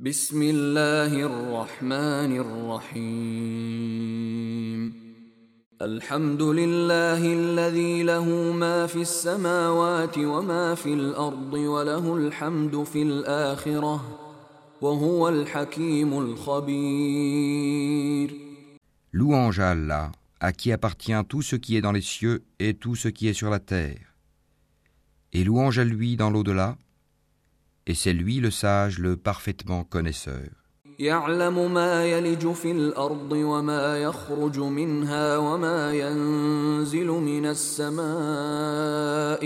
بسم الله الرحمن الرحيم الحمد لله الذي له ما في السماوات وما في الأرض وله الحمد في الاخره وهو الحكيم الخبير Louange à Allah, à qui appartient tout ce qui est dans les cieux et tout ce qui est sur la terre. Et louange à lui dans l'au-delà, et c'est lui le sage, le parfaitement connaisseur. يعلم ما يلج في الارض وما يخرج منها وما ينزل من السماء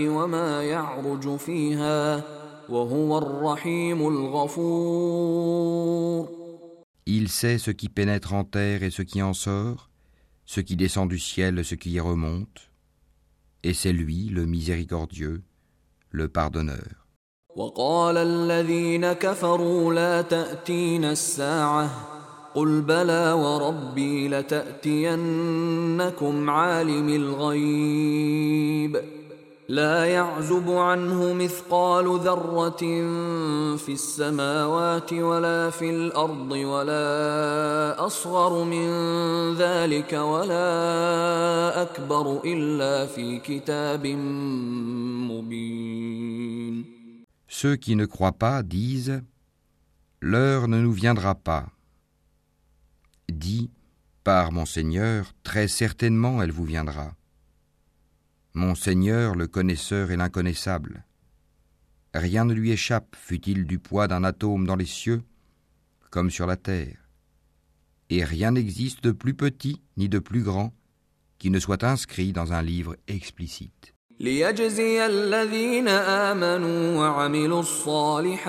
وما يعرج فيها وهو الرحيم الغفور Il sait ce qui pénètre en terre et ce qui en sort, ce qui descend du ciel et ce qui y remonte, et c'est lui le miséricordieux, le pardonneur. وقال الذين كفروا لا تأتين الساعة قل بلى وربي لتأتينكم عالم الغيب لا يعزب عنه مثقال ذرة في السماوات ولا في الأرض ولا أصغر من ذلك ولا أكبر إلا في كتاب مبين Ceux qui ne croient pas disent L'heure ne nous viendra pas. Dis Par mon Seigneur, très certainement elle vous viendra. Mon Seigneur, le connaisseur et l'inconnaissable. Rien ne lui échappe, fût-il du poids d'un atome dans les cieux, comme sur la terre. Et rien n'existe de plus petit ni de plus grand qui ne soit inscrit dans un livre explicite. ليجزي الذين آمنوا وعملوا الصالحات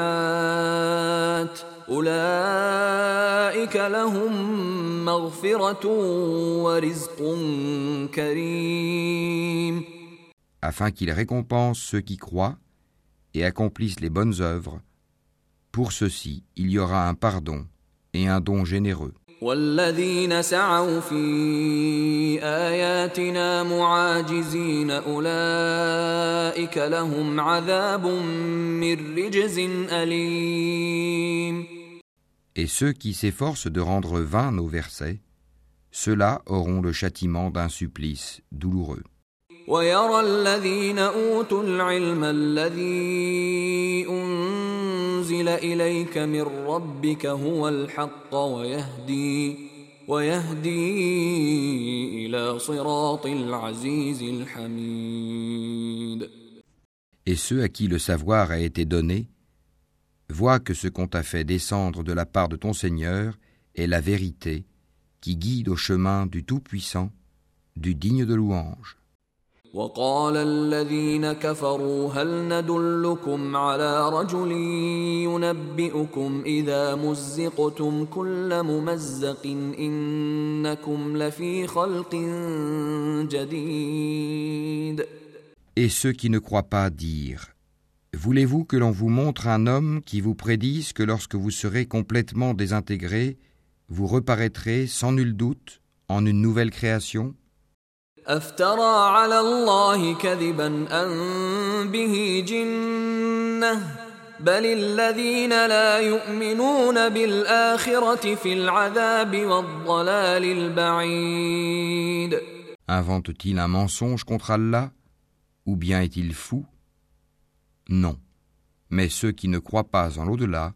أولئك لهم مغفرة ورزق كريم afin qu'il récompense ceux qui croient et accomplissent les bonnes œuvres. Pour ceux-ci, il y aura un pardon et un don généreux. والذين سعوا في آياتنا معاجزين أولئك لهم عذاب من رجز أليم Et ceux qui s'efforcent de rendre vains nos versets, ceux-là auront le châtiment d'un supplice douloureux. ويرى الذين أوتوا العلم الذي أنزل إليك من ربك هو الحق ويهدي ويهدي إلى صراط العزيز الحميد Et ceux à qui le savoir a été donné, voient que ce qu'on t'a fait descendre de la part de ton Seigneur est la vérité qui guide au chemin du Tout-Puissant, du digne de louange. وقال الذين كفروا هل ندلكم على رجل ينبئكم إذا مزقتم كل ممزق إنكم لفي خلق جديد Et ceux qui ne croient pas dirent Voulez-vous que l'on vous montre un homme qui vous prédise que lorsque vous serez complètement désintégré, vous reparaîtrez sans nul doute en une nouvelle création أفترى على الله كذبا أن به جنة بل الذين لا يؤمنون بالآخرة في العذاب والضلال البعيد Invente-t-il un mensonge contre Allah Ou bien est-il fou Non. Mais ceux qui ne croient pas en l'au-delà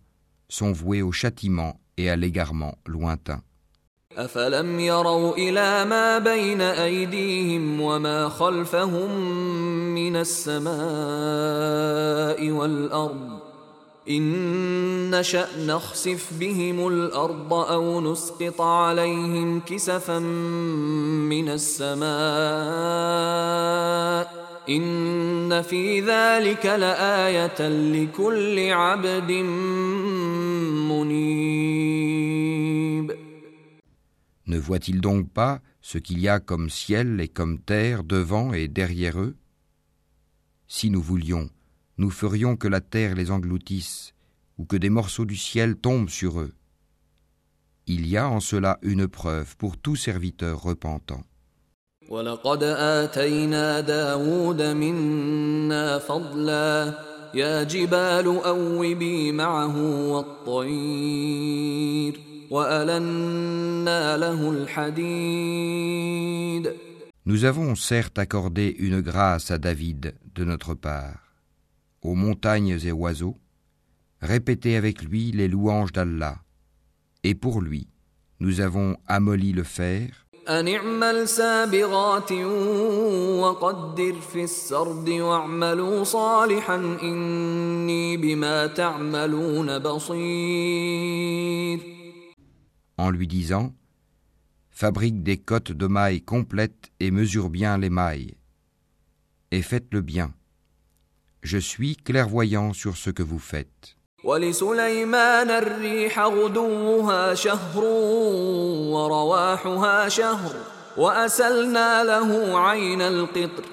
sont voués au châtiment et à l'égarement lointain. أفلم يروا إلى ما بين أيديهم وما خلفهم من السماء والأرض إن نشأ نخسف بهم الأرض أو نسقط عليهم كسفا من السماء إن في ذلك لآية لكل عبد منيب Ne voient-ils donc pas ce qu'il y a comme ciel et comme terre devant et derrière eux Si nous voulions, nous ferions que la terre les engloutisse ou que des morceaux du ciel tombent sur eux. Il y a en cela une preuve pour tout serviteur repentant. ولقد آتينا داود منا فضلا يا جبال أوبي معه والطير وألنا له الحديد Nous avons certes accordé une grâce à David de notre part, aux montagnes et oiseaux, répétez avec lui les louanges d'Allah, et pour lui, nous avons amolli le fer, أن اعمل سابغات وقدر في السرد واعملوا صالحا إني بما تعملون بصير en lui disant Fabrique des cottes de mailles complètes et mesure bien les mailles. Et faites-le bien. Je suis clairvoyant sur ce que vous faites. ولسليمان الريح غدوها شهر ورواحها شهر وأسلنا له عين القطر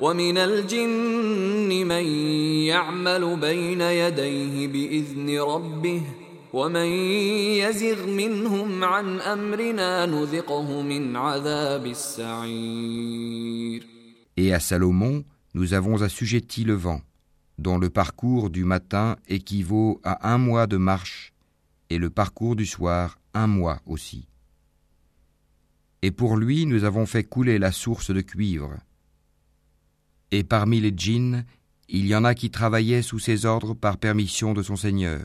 ومن الجن من يعمل بين يديه بإذن ربه ومن يزغ منهم عن أمرنا نذقه من عذاب السعير Et à Salomon, nous avons assujetti le vent. dont le parcours du matin équivaut à un mois de marche et le parcours du soir un mois aussi. Et pour lui nous avons fait couler la source de cuivre. Et parmi les djinns, il y en a qui travaillaient sous ses ordres par permission de son Seigneur.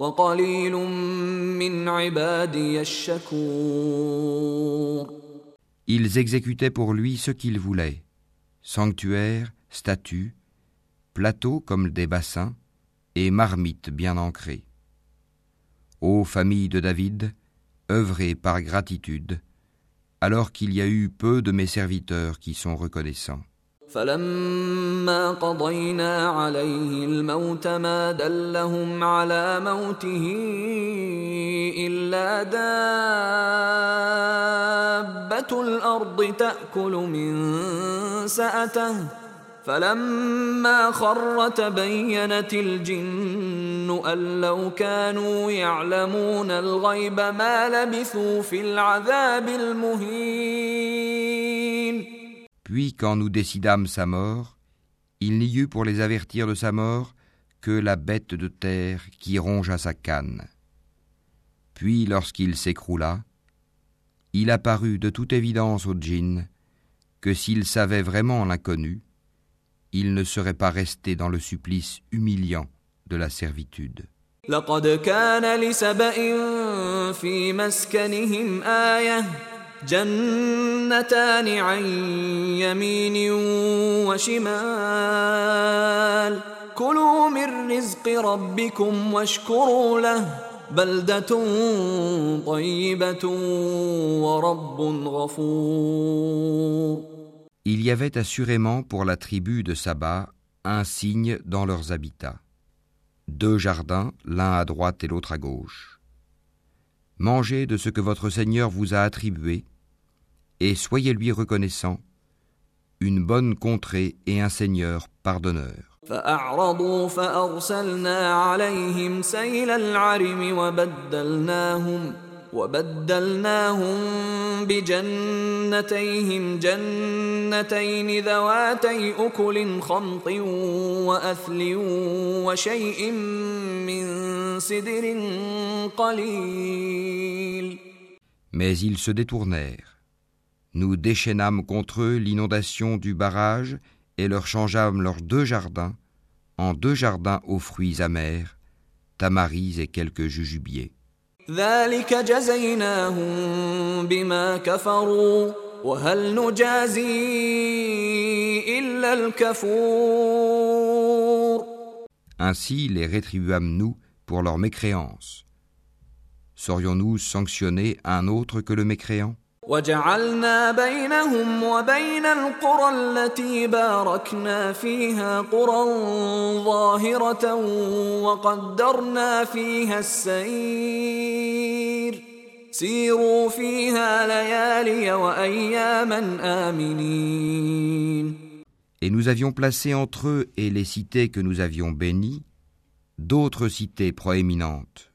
وقليل من عبادي الشكور Ils exécutaient pour lui ce qu'ils voulaient, sanctuaires, statues, plateaux comme des bassins et marmites bien ancrées. Ô famille de David, œuvrez par gratitude, alors qu'il y a eu peu de mes serviteurs qui sont reconnaissants. فلما قضينا عليه الموت ما دلهم على موته إلا دابة الأرض تأكل من سأته. فلما خر تبينت الجن أن لو كانوا يعلمون الغيب ما لبثوا في العذاب المهين. Puis quand nous décidâmes sa mort, il n'y eut pour les avertir de sa mort que la bête de terre qui rongea sa canne. Puis lorsqu'il s'écroula, il apparut de toute évidence au djinn que s'il savait vraiment l'inconnu, il ne serait pas resté dans le supplice humiliant de la servitude. لقد كان لسبأ في مسكنهم آية جنتان عن يمين وشمال كلوا من رزق ربكم واشكروا له بلدة طيبة ورب غفور Il y avait assurément pour la tribu de Saba un signe dans leurs habitats. Deux jardins, l'un à droite et l'autre à gauche. Mangez de ce que votre Seigneur vous a attribué, et soyez lui reconnaissant, une bonne contrée et un Seigneur pardonneur. وبدلناهم بجنتيهم جنتين ذواتي أكل خمط وأثل وشيء من سدر قليل Mais ils se détournèrent. Nous déchaînâmes contre eux l'inondation du barrage et leur changeâmes leurs deux jardins en deux jardins aux fruits amers, tamaris et quelques jujubiers. Ainsi les rétribuâmes-nous pour leur mécréance. Saurions-nous sanctionner un autre que le mécréant? وجعلنا بينهم وبين القرى التي باركنا فيها قرى ظاهرة وقدرنا فيها السير سيروا فيها ليالي وأياما آمنين Et nous avions placé entre eux et les cités que nous avions bénies d'autres cités proéminentes.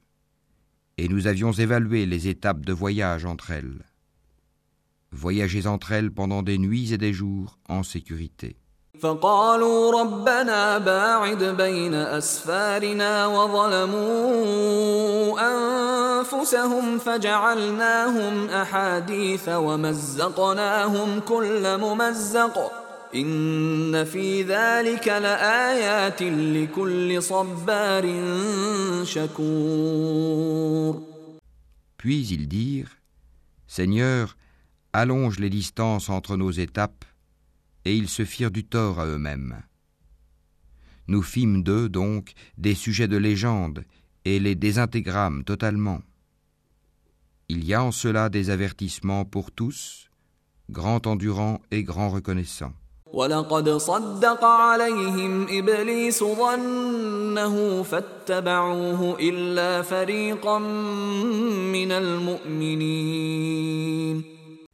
Et nous avions évalué les étapes de voyage entre elles. Voyagez entre elles pendant des nuits et des jours en sécurité. فقالوا ربنا باعد بين أسفارنا وظلموا أنفسهم فجعلناهم أحاديث ومزقناهم كل ممزق إن في ذلك لآيات لكل صبار شكور Puis ils dirent Seigneur, allonge les distances entre nos étapes et ils se firent du tort à eux-mêmes. Nous fîmes d'eux donc des sujets de légende et les désintégrâmes totalement. Il y a en cela des avertissements pour tous, grand endurant et grand reconnaissant.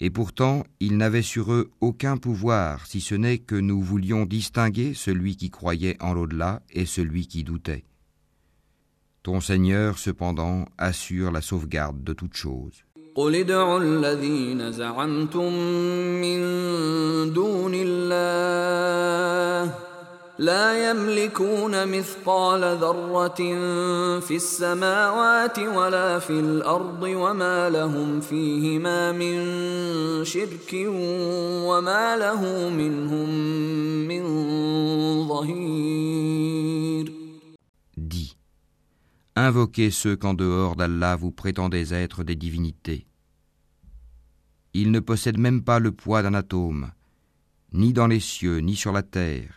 Et pourtant, ils n'avaient sur eux aucun pouvoir, si ce n'est que nous voulions distinguer celui qui croyait en l'au-delà et celui qui doutait. Ton Seigneur, cependant, assure la sauvegarde de toutes choses. لا يملكون مثقال ذرة في السماوات ولا في الأرض وما لهم فيهما من شرك وما له منهم من ظهير Dis, invoquez ceux qu'en dehors d'Allah vous prétendez être des divinités. Ils ne possèdent même pas le poids d'un atome, ni dans les cieux, ni sur la terre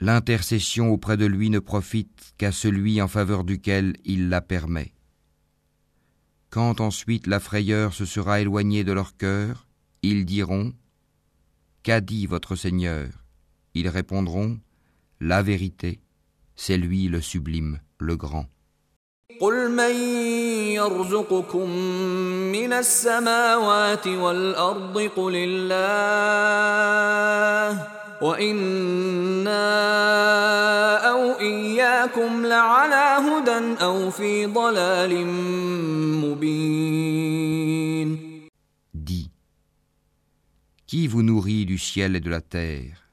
L'intercession auprès de lui ne profite qu'à celui en faveur duquel il la permet. Quand ensuite la frayeur se sera éloignée de leur cœur, ils diront Qu'a dit votre Seigneur? Ils répondront La vérité, c'est lui le sublime, le grand. Dis, qui vous nourrit du ciel et de la terre?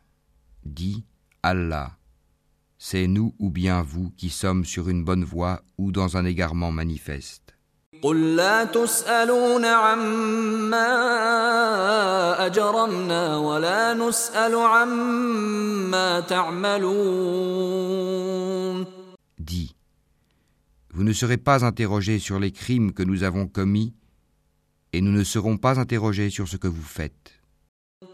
Dis, Allah. C'est nous ou bien vous qui sommes sur une bonne voie ou dans un égarement manifeste. قل لا تسألون عما أجرمنا ولا نسأل عما تعملون Dis, vous ne serez pas interrogés sur les crimes que nous avons commis et nous ne serons pas interrogés sur ce que vous faites.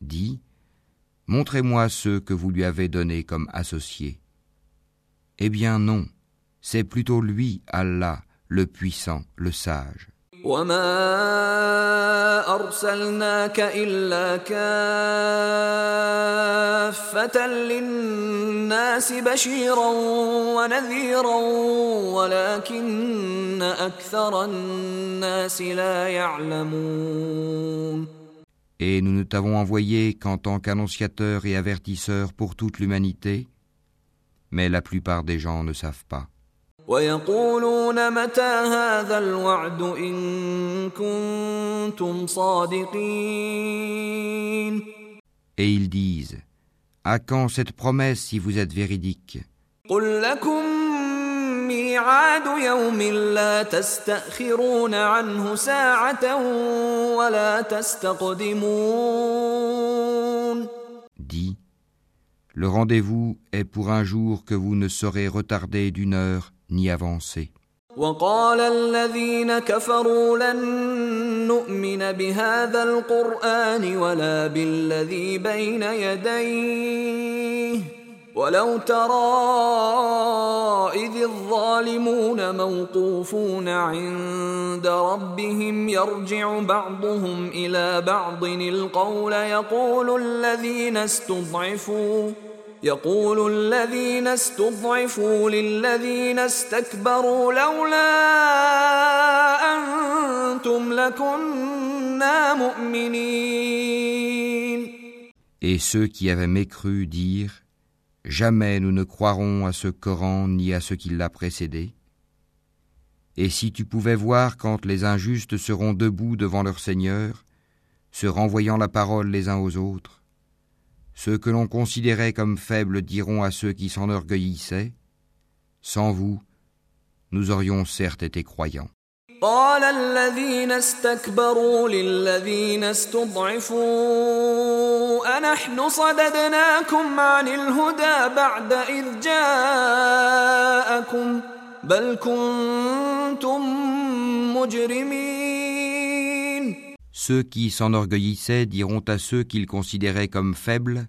Dis, montrez-moi ceux que vous lui avez donnés comme associés. Eh bien non, c'est plutôt lui, Allah, le puissant, le sage. Et nous ne t'avons envoyé qu'en tant qu'annonciateur et avertisseur pour toute l'humanité, mais la plupart des gens ne savent pas. Et ils disent, à quand cette promesse si vous êtes véridique? Dis, le rendez-vous est pour un jour que vous ne saurez retarder d'une heure ni avancer. وقال الذين كفروا لن نؤمن بهذا القرآن ولا بالذي بين يديه ولو ترى إذ الظالمون موقوفون عند ربهم يرجع بعضهم إلى بعض القول يقول الذين استضعفوا يقول الذين استضعفوا للذين استكبروا لولا أنتم لكنا مؤمنين Et ceux qui avaient mécru dirent Jamais nous ne croirons à ce Coran ni à ce qui l'a précédé. Et si tu pouvais voir quand les injustes seront debout devant leur Seigneur, se renvoyant la parole les uns aux autres, ceux que l'on considérait comme faibles diront à ceux qui s'enorgueillissaient, Sans vous, nous aurions certes été croyants. Ceux qui s'enorgueillissaient diront à ceux qu'ils considéraient comme faibles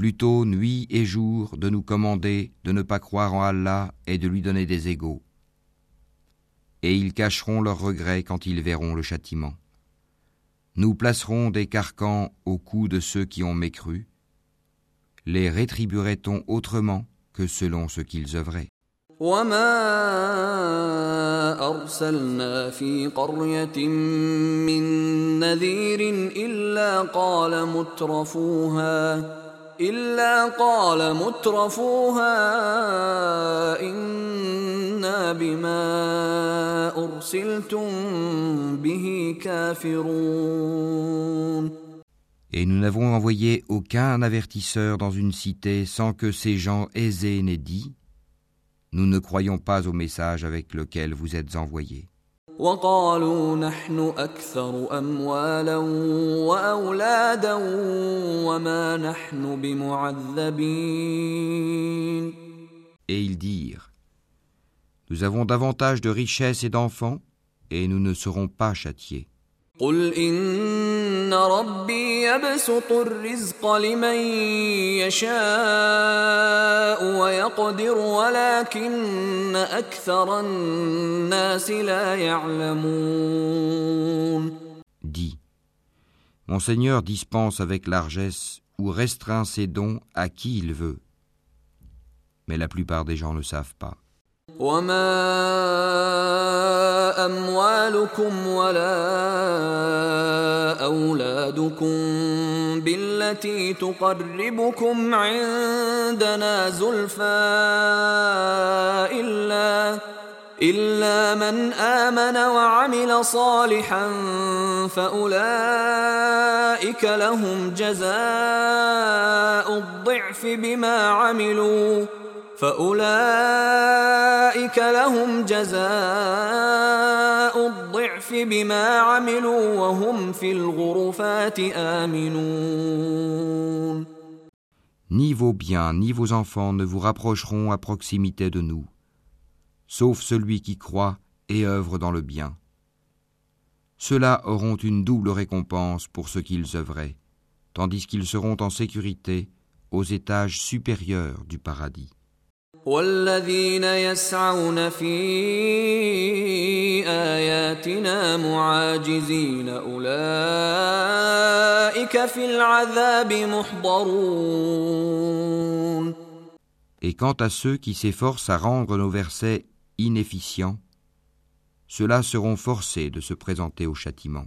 plutôt nuit et jour de nous commander de ne pas croire en Allah et de lui donner des égaux. Et ils cacheront leurs regrets quand ils verront le châtiment. Nous placerons des carcans au cou de ceux qui ont mécru. Les rétribuerait-on autrement que selon ce qu'ils œuvraient Et nous n'avons envoyé aucun avertisseur dans une cité sans que ces gens aisés n'aient dit Nous ne croyons pas au message avec lequel vous êtes envoyés. Et ils dirent Nous avons davantage de richesses et d'enfants, et nous ne serons pas châtiés. قل إن ربي يبسط الرزق لمن يشاء ويقدر ولكن أكثر الناس لا يعلمون Dis, Mon Seigneur dispense avec largesse ou restreint ses dons à qui il veut. Mais la plupart des gens ne savent pas. وما أموالكم ولا أولادكم بالتي تقربكم عندنا زلفى إلا إلا من آمن وعمل صالحا فأولئك لهم جزاء الضعف بما عملوا فأولئك لهم جزاء الضعف بما عملوا وهم في الغرفات آمنون Ni vos biens ni vos enfants ne vous rapprocheront à proximité de nous. sauf celui qui croit et œuvre dans le bien. Ceux-là auront une double récompense pour ce qu'ils œuvraient, tandis qu'ils seront en sécurité aux étages supérieurs du paradis. Et quant à ceux qui s'efforcent à rendre nos versets inefficients, ceux-là seront forcés de se présenter au châtiment.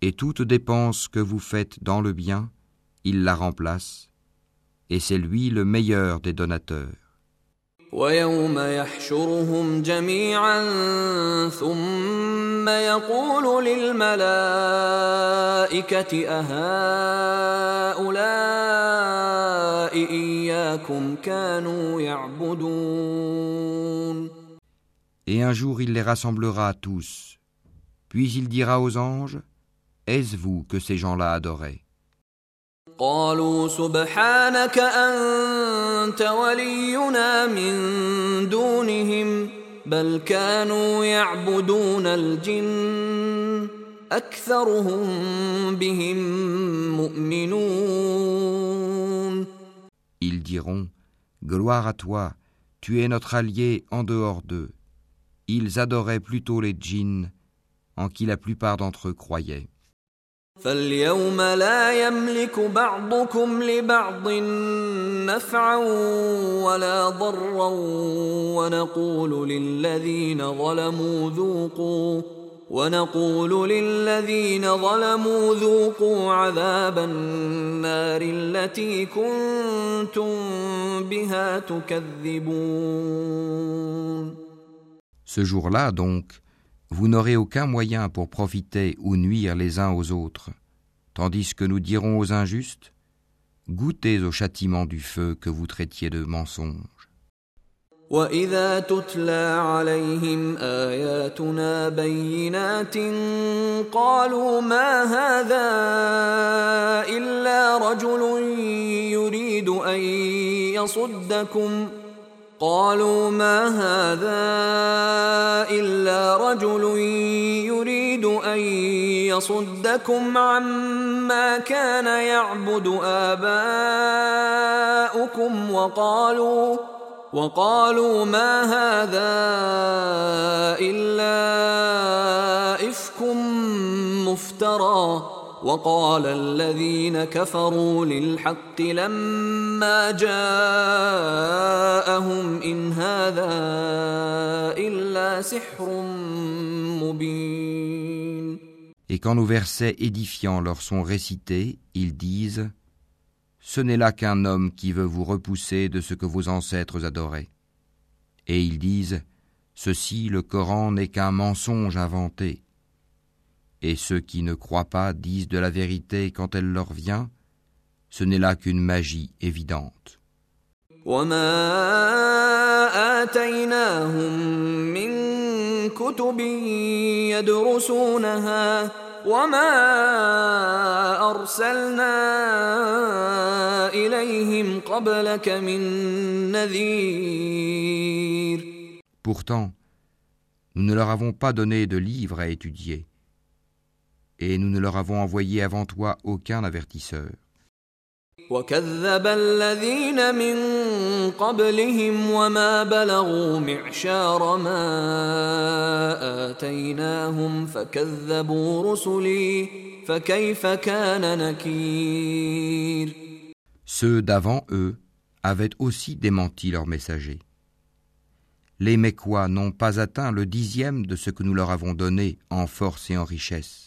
et toute dépense que vous faites dans le bien, il la remplace, et c'est lui le meilleur des donateurs. Et un jour il les rassemblera tous. Puis il dira aux anges, Est-ce vous que ces gens-là adoraient? Ils diront Gloire à toi, tu es notre allié en dehors d'eux. Ils adoraient plutôt les djinns, en qui la plupart d'entre eux croyaient. فاليوم لا يملك بعضكم لبعض نفعا ولا ضرا ونقول للذين ظلموا ذوقوا ونقول للذين ظلموا ذوقوا عذاب النار التي كنتم بها تكذبون. Ce jour-là donc, vous n'aurez aucun moyen pour profiter ou nuire les uns aux autres, tandis que nous dirons aux injustes, goûtez au châtiment du feu que vous traitiez de mensonge. واذا تتلى عليهم اياتنا بينات قالوا ما هذا الا رجل يريد ان يصدكم قالوا ما هذا إلا رجل يريد أن يصدكم عما كان يعبد آباؤكم وقالوا وقالوا ما هذا وقال الذين كفروا للحق لما جاءهم إن هذا إلا سحر مبين Et quand nos versets édifiants leur sont récités, ils disent Ce n'est là qu'un homme qui veut vous repousser de ce que vos ancêtres adoraient. Et ils disent, Ceci, le Coran n'est qu'un mensonge inventé. Et ceux qui ne croient pas disent de la vérité quand elle leur vient, ce n'est là qu'une magie évidente. Pourtant, Nous ne leur avons pas donné de livres à étudier, et nous ne leur avons envoyé avant toi aucun avertisseur. وكذب الذين من قبلهم وما بلغوا معشار ما آتيناهم فكذبوا رسلي فكيف كان نكير Ceux d'avant eux avaient aussi démenti leurs messagers. Les Mécois n'ont pas atteint le dixième de ce que nous leur avons donné en force et en richesse.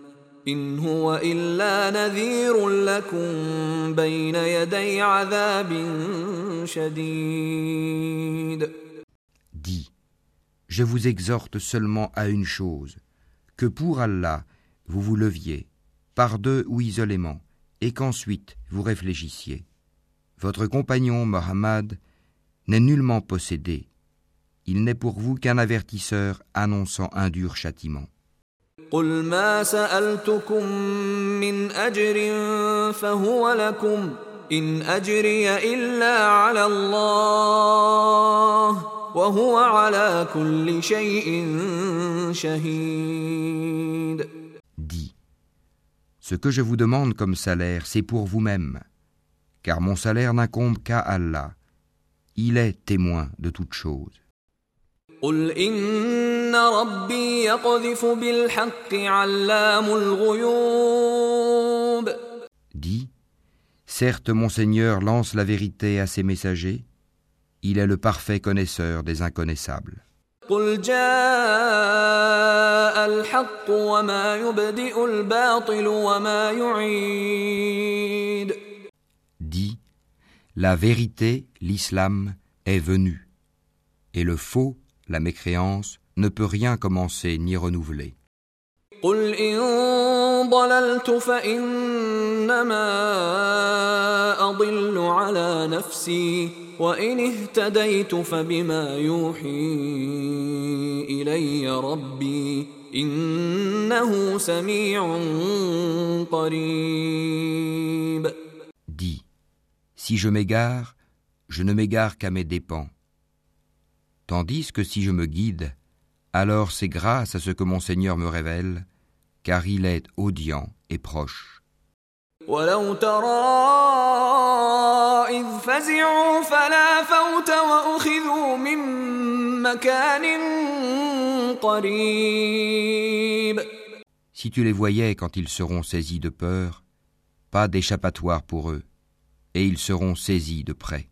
إن هو إلا نذير لكم بين يدي عذاب شديد Dis, je vous exhorte seulement à une chose, que pour Allah vous vous leviez, par deux ou isolément, et qu'ensuite vous réfléchissiez. Votre compagnon Mohammed n'est nullement possédé. Il n'est pour vous qu'un avertisseur annonçant un dur châtiment. قل ما سألتكم من أجر فهو لكم إن أجري إلا على الله وهو على كل شيء شهيد Dis, ce que je vous demande comme salaire, c'est pour vous-même, car mon salaire n'incombe qu'à Allah. Il est témoin de toutes choses. قل إن ربي يقذف بالحق علام الغيوب Dis, certes mon Seigneur lance la vérité à ses messagers, il est le parfait connaisseur des inconnaissables. قل جاء الحق وما يبدئ الباطل وما يعيد Dis, la vérité, l'islam, est venu, et le faux, la mécréance, ne peut rien commencer ni renouveler. قل إن ضللت فإنما أضل على نفسي وإن اهتديت فبما يوحي إلي ربي إنه سميع قريب Dis, si je m'égare, je ne m'égare qu'à mes dépens. Tandis que si je me guide, alors c'est grâce à ce que mon Seigneur me révèle, car il est audient et proche. ولو ترى إذ فزعوا فلا فوت وأخذوا من مكان قريب Si tu les voyais quand ils seront saisis de peur, pas d'échappatoire pour eux, et ils seront saisis de près.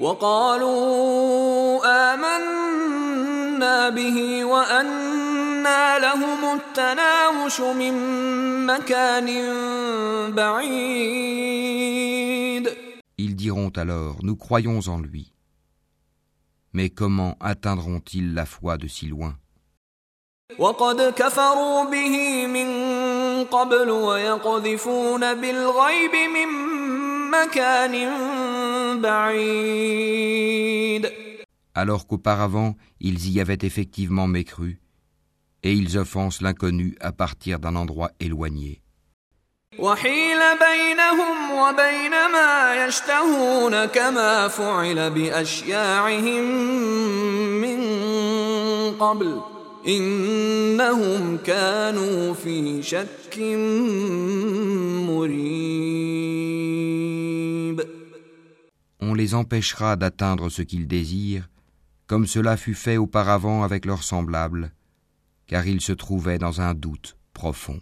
وقالوا آمنا به وأنى لهم التناوش من مكان بعيد Ils diront alors, nous croyons en lui. Mais comment atteindront-ils la foi de si loin وقد كفروا به من قبل ويقذفون بالغيب من مكان بعيد alors qu'auparavant ils y avaient effectivement mécru, et ils offensent l'inconnu à partir d'un endroit éloigné. وحيل بينهم وبين ما يشتهون كما فعل بأشياعهم من قبل إنهم كانوا في شك مريب On les empêchera d'atteindre ce qu'ils désirent, comme cela fut fait auparavant avec leurs semblables, car ils se trouvaient dans un doute profond.